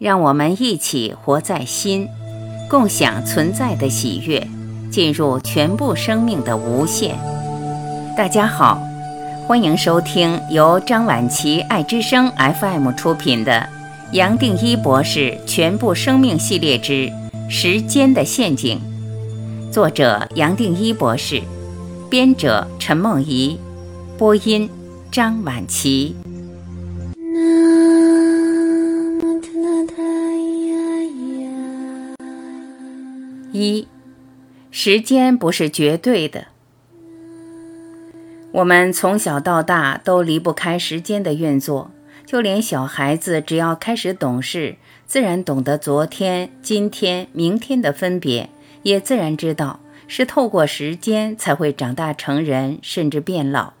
让我们一起活在心，共享存在的喜悦，进入全部生命的无限。大家好，欢迎收听由张晚琪爱之声 FM 出品的《杨定一博士全部生命系列之时间的陷阱》，作者杨定一博士，编者陈梦怡，播音张晚琪。一，时间不是绝对的。我们从小到大都离不开时间的运作，就连小孩子只要开始懂事，自然懂得昨天、今天、明天的分别，也自然知道是透过时间才会长大成人，甚至变老。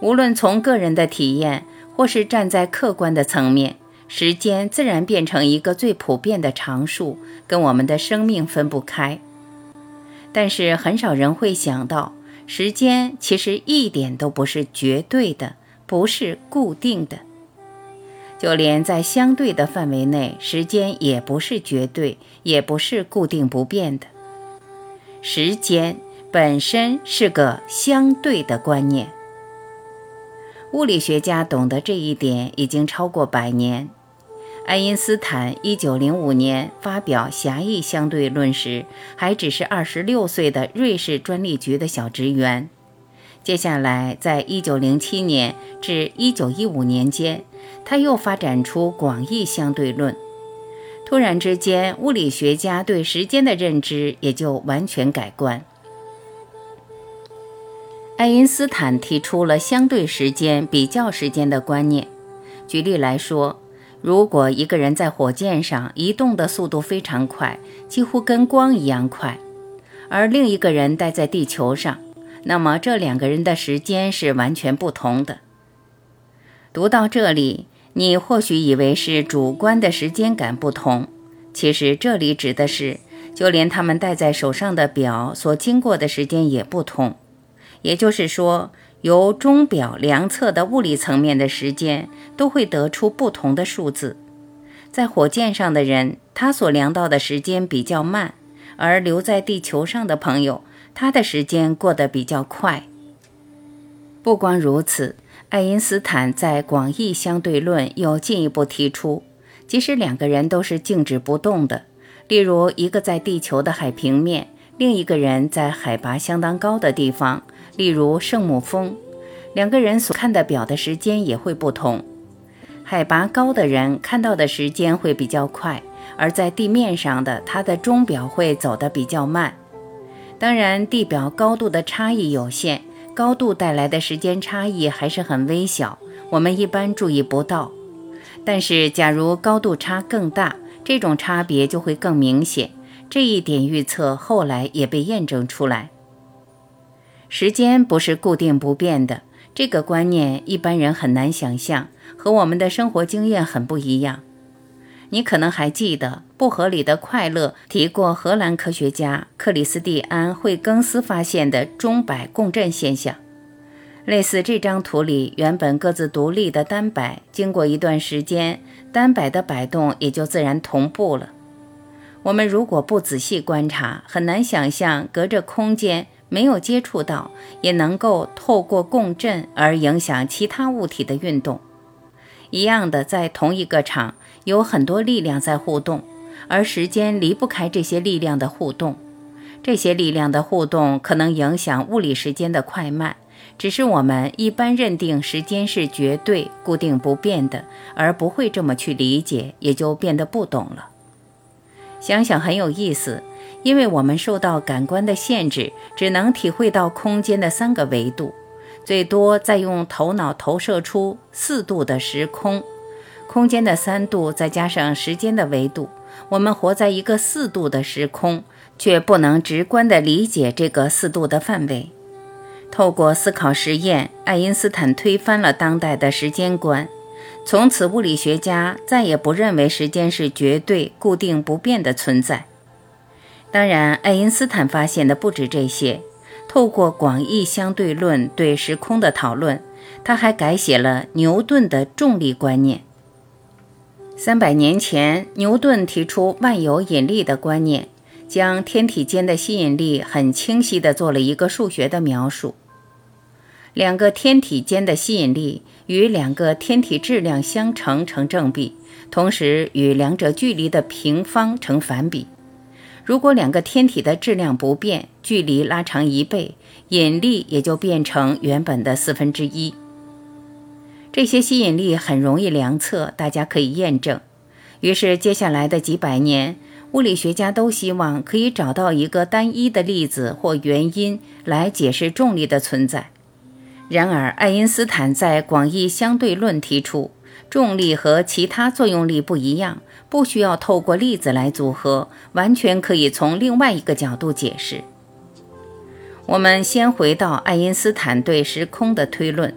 无论从个人的体验，或是站在客观的层面。时间自然变成一个最普遍的常数，跟我们的生命分不开。但是很少人会想到，时间其实一点都不是绝对的，不是固定的。就连在相对的范围内，时间也不是绝对，也不是固定不变的。时间本身是个相对的观念。物理学家懂得这一点已经超过百年。爱因斯坦1905年发表狭义相对论时，还只是26岁的瑞士专利局的小职员。接下来，在1907年至1915年间，他又发展出广义相对论。突然之间，物理学家对时间的认知也就完全改观。爱因斯坦提出了相对时间比较时间的观念。举例来说，如果一个人在火箭上移动的速度非常快，几乎跟光一样快，而另一个人待在地球上，那么这两个人的时间是完全不同的。读到这里，你或许以为是主观的时间感不同，其实这里指的是，就连他们戴在手上的表所经过的时间也不同，也就是说。由钟表量测的物理层面的时间都会得出不同的数字。在火箭上的人，他所量到的时间比较慢；而留在地球上的朋友，他的时间过得比较快。不光如此，爱因斯坦在广义相对论又进一步提出，即使两个人都是静止不动的，例如一个在地球的海平面，另一个人在海拔相当高的地方。例如圣母峰，两个人所看的表的时间也会不同。海拔高的人看到的时间会比较快，而在地面上的他的钟表会走得比较慢。当然，地表高度的差异有限，高度带来的时间差异还是很微小，我们一般注意不到。但是，假如高度差更大，这种差别就会更明显。这一点预测后来也被验证出来。时间不是固定不变的，这个观念一般人很难想象，和我们的生活经验很不一样。你可能还记得《不合理的快乐》提过荷兰科学家克里斯蒂安·惠更斯发现的钟摆共振现象。类似这张图里原本各自独立的单摆，经过一段时间，单摆的摆动也就自然同步了。我们如果不仔细观察，很难想象隔着空间。没有接触到，也能够透过共振而影响其他物体的运动。一样的，在同一个场，有很多力量在互动，而时间离不开这些力量的互动。这些力量的互动可能影响物理时间的快慢，只是我们一般认定时间是绝对固定不变的，而不会这么去理解，也就变得不懂了。想想很有意思。因为我们受到感官的限制，只能体会到空间的三个维度，最多再用头脑投射出四度的时空。空间的三度再加上时间的维度，我们活在一个四度的时空，却不能直观地理解这个四度的范围。透过思考实验，爱因斯坦推翻了当代的时间观，从此物理学家再也不认为时间是绝对固定不变的存在。当然，爱因斯坦发现的不止这些。透过广义相对论对时空的讨论，他还改写了牛顿的重力观念。三百年前，牛顿提出万有引力的观念，将天体间的吸引力很清晰地做了一个数学的描述。两个天体间的吸引力与两个天体质量相乘成正比，同时与两者距离的平方成反比。如果两个天体的质量不变，距离拉长一倍，引力也就变成原本的四分之一。这些吸引力很容易量测，大家可以验证。于是，接下来的几百年，物理学家都希望可以找到一个单一的例子或原因来解释重力的存在。然而，爱因斯坦在广义相对论提出，重力和其他作用力不一样，不需要透过例子来组合，完全可以从另外一个角度解释。我们先回到爱因斯坦对时空的推论：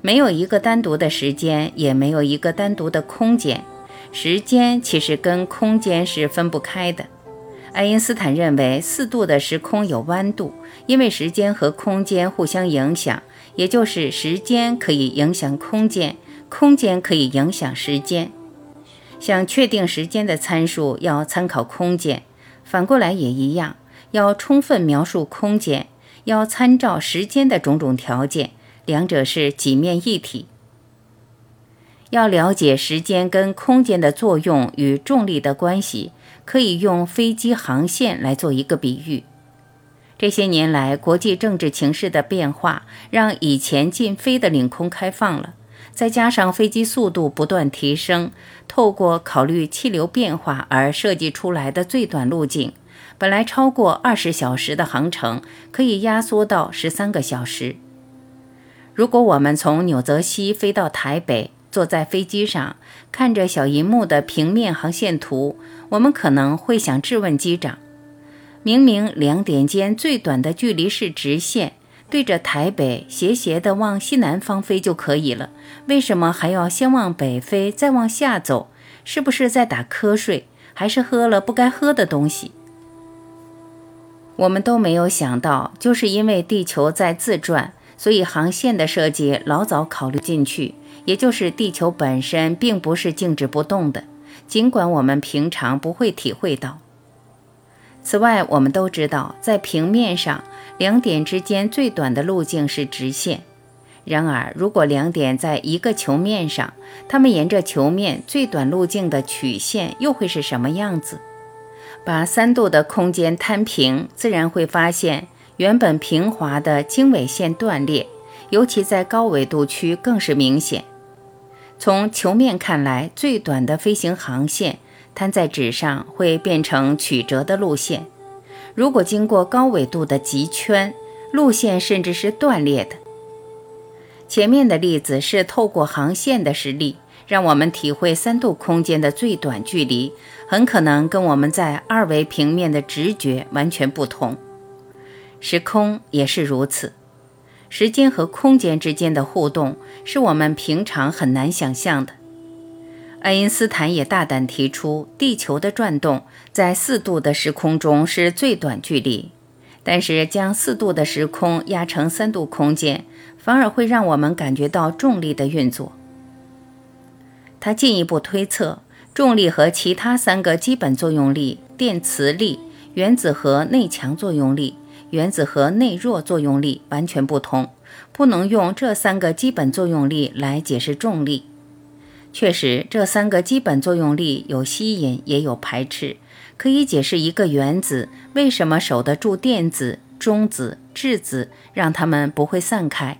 没有一个单独的时间，也没有一个单独的空间。时间其实跟空间是分不开的。爱因斯坦认为，四度的时空有弯度，因为时间和空间互相影响。也就是时间可以影响空间，空间可以影响时间。想确定时间的参数，要参考空间；反过来也一样，要充分描述空间，要参照时间的种种条件。两者是几面一体。要了解时间跟空间的作用与重力的关系，可以用飞机航线来做一个比喻。这些年来，国际政治情势的变化，让以前禁飞的领空开放了。再加上飞机速度不断提升，透过考虑气流变化而设计出来的最短路径，本来超过二十小时的航程，可以压缩到十三个小时。如果我们从纽泽西飞到台北，坐在飞机上看着小银幕的平面航线图，我们可能会想质问机长。明明两点间最短的距离是直线，对着台北斜斜的往西南方飞就可以了，为什么还要先往北飞，再往下走？是不是在打瞌睡，还是喝了不该喝的东西？我们都没有想到，就是因为地球在自转，所以航线的设计老早考虑进去，也就是地球本身并不是静止不动的，尽管我们平常不会体会到。此外，我们都知道，在平面上，两点之间最短的路径是直线。然而，如果两点在一个球面上，它们沿着球面最短路径的曲线又会是什么样子？把三度的空间摊平，自然会发现原本平滑的经纬线断裂，尤其在高纬度区更是明显。从球面看来，最短的飞行航线。摊在纸上会变成曲折的路线，如果经过高纬度的极圈，路线甚至是断裂的。前面的例子是透过航线的实例，让我们体会三度空间的最短距离，很可能跟我们在二维平面的直觉完全不同。时空也是如此，时间和空间之间的互动是我们平常很难想象的。爱因斯坦也大胆提出，地球的转动在四度的时空中是最短距离，但是将四度的时空压成三度空间，反而会让我们感觉到重力的运作。他进一步推测，重力和其他三个基本作用力——电磁力、原子核内强作用力、原子核内弱作用力——完全不同，不能用这三个基本作用力来解释重力。确实，这三个基本作用力有吸引，也有排斥，可以解释一个原子为什么守得住电子、中子、质子，让它们不会散开。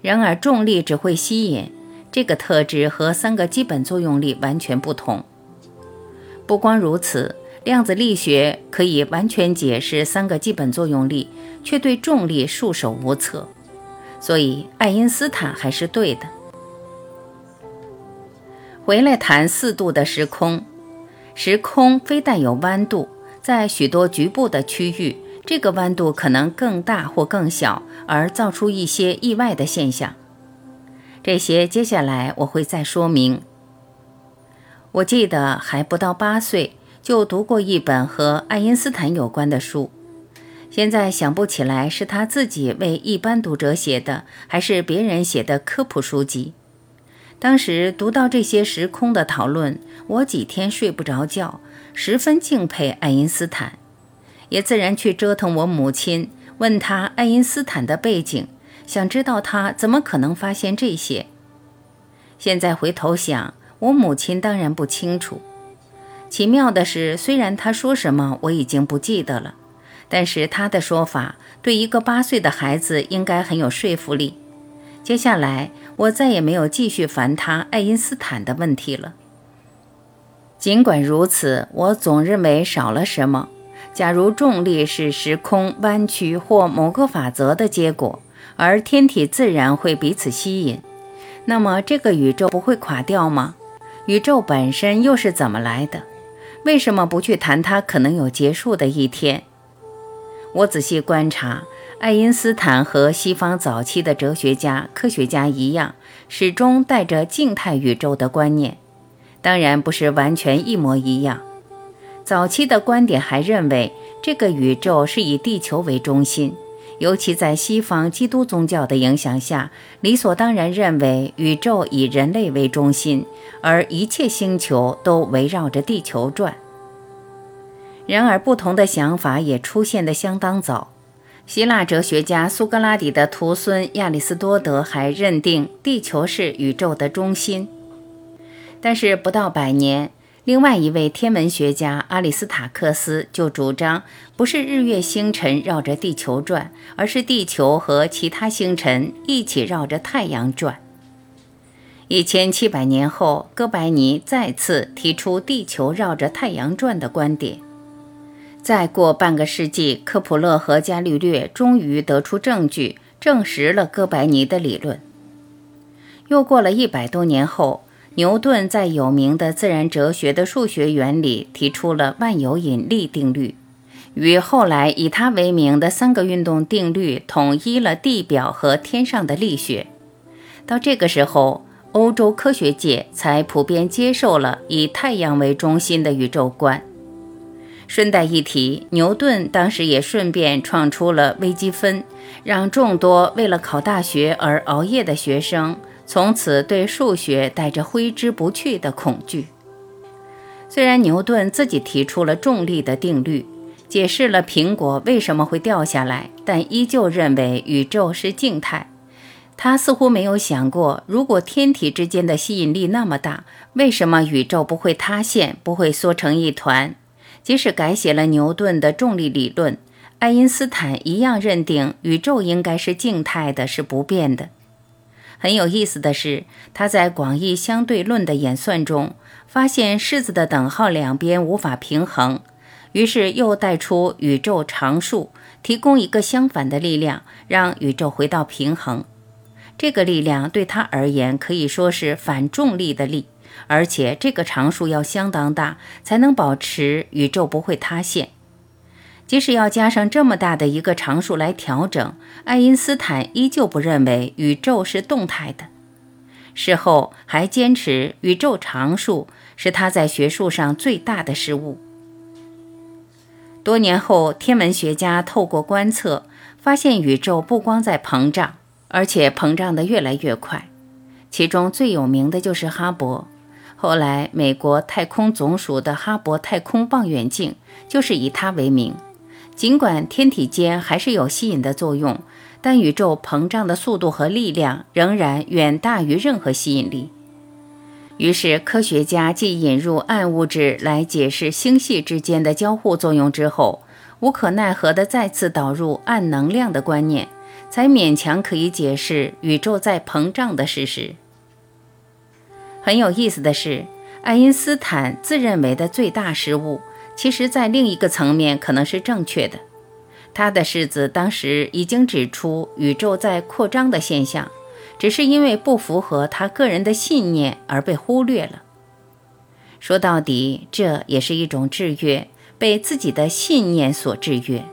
然而，重力只会吸引，这个特质和三个基本作用力完全不同。不光如此，量子力学可以完全解释三个基本作用力，却对重力束手无策。所以，爱因斯坦还是对的。回来谈四度的时空，时空非但有弯度，在许多局部的区域，这个弯度可能更大或更小，而造出一些意外的现象。这些接下来我会再说明。我记得还不到八岁就读过一本和爱因斯坦有关的书，现在想不起来是他自己为一般读者写的，还是别人写的科普书籍。当时读到这些时空的讨论，我几天睡不着觉，十分敬佩爱因斯坦，也自然去折腾我母亲，问他爱因斯坦的背景，想知道他怎么可能发现这些。现在回头想，我母亲当然不清楚。奇妙的是，虽然他说什么我已经不记得了，但是他的说法对一个八岁的孩子应该很有说服力。接下来，我再也没有继续烦他爱因斯坦的问题了。尽管如此，我总认为少了什么。假如重力是时空弯曲或某个法则的结果，而天体自然会彼此吸引，那么这个宇宙不会垮掉吗？宇宙本身又是怎么来的？为什么不去谈它可能有结束的一天？我仔细观察。爱因斯坦和西方早期的哲学家、科学家一样，始终带着静态宇宙的观念，当然不是完全一模一样。早期的观点还认为这个宇宙是以地球为中心，尤其在西方基督宗教的影响下，理所当然认为宇宙以人类为中心，而一切星球都围绕着地球转。然而，不同的想法也出现得相当早。希腊哲学家苏格拉底的徒孙亚里士多德还认定地球是宇宙的中心，但是不到百年，另外一位天文学家阿里斯塔克斯就主张，不是日月星辰绕着地球转，而是地球和其他星辰一起绕着太阳转。一千七百年后，哥白尼再次提出地球绕着太阳转的观点。再过半个世纪，科普勒和伽利略终于得出证据，证实了哥白尼的理论。又过了一百多年后，牛顿在有名的自然哲学的数学原理提出了万有引力定律，与后来以他为名的三个运动定律统一了地表和天上的力学。到这个时候，欧洲科学界才普遍接受了以太阳为中心的宇宙观。顺带一提，牛顿当时也顺便创出了微积分，让众多为了考大学而熬夜的学生从此对数学带着挥之不去的恐惧。虽然牛顿自己提出了重力的定律，解释了苹果为什么会掉下来，但依旧认为宇宙是静态。他似乎没有想过，如果天体之间的吸引力那么大，为什么宇宙不会塌陷，不会缩成一团？即使改写了牛顿的重力理论，爱因斯坦一样认定宇宙应该是静态的，是不变的。很有意思的是，他在广义相对论的演算中发现式子的等号两边无法平衡，于是又带出宇宙常数，提供一个相反的力量，让宇宙回到平衡。这个力量对他而言可以说是反重力的力。而且这个常数要相当大，才能保持宇宙不会塌陷。即使要加上这么大的一个常数来调整，爱因斯坦依旧不认为宇宙是动态的。事后还坚持宇宙常数是他在学术上最大的失误。多年后，天文学家透过观测发现，宇宙不光在膨胀，而且膨胀得越来越快。其中最有名的就是哈勃。后来，美国太空总署的哈勃太空望远镜就是以它为名。尽管天体间还是有吸引的作用，但宇宙膨胀的速度和力量仍然远大于任何吸引力。于是，科学家既引入暗物质来解释星系之间的交互作用之后，无可奈何地再次导入暗能量的观念，才勉强可以解释宇宙在膨胀的事实。很有意思的是，爱因斯坦自认为的最大失误，其实在另一个层面可能是正确的。他的式子当时已经指出宇宙在扩张的现象，只是因为不符合他个人的信念而被忽略了。说到底，这也是一种制约，被自己的信念所制约。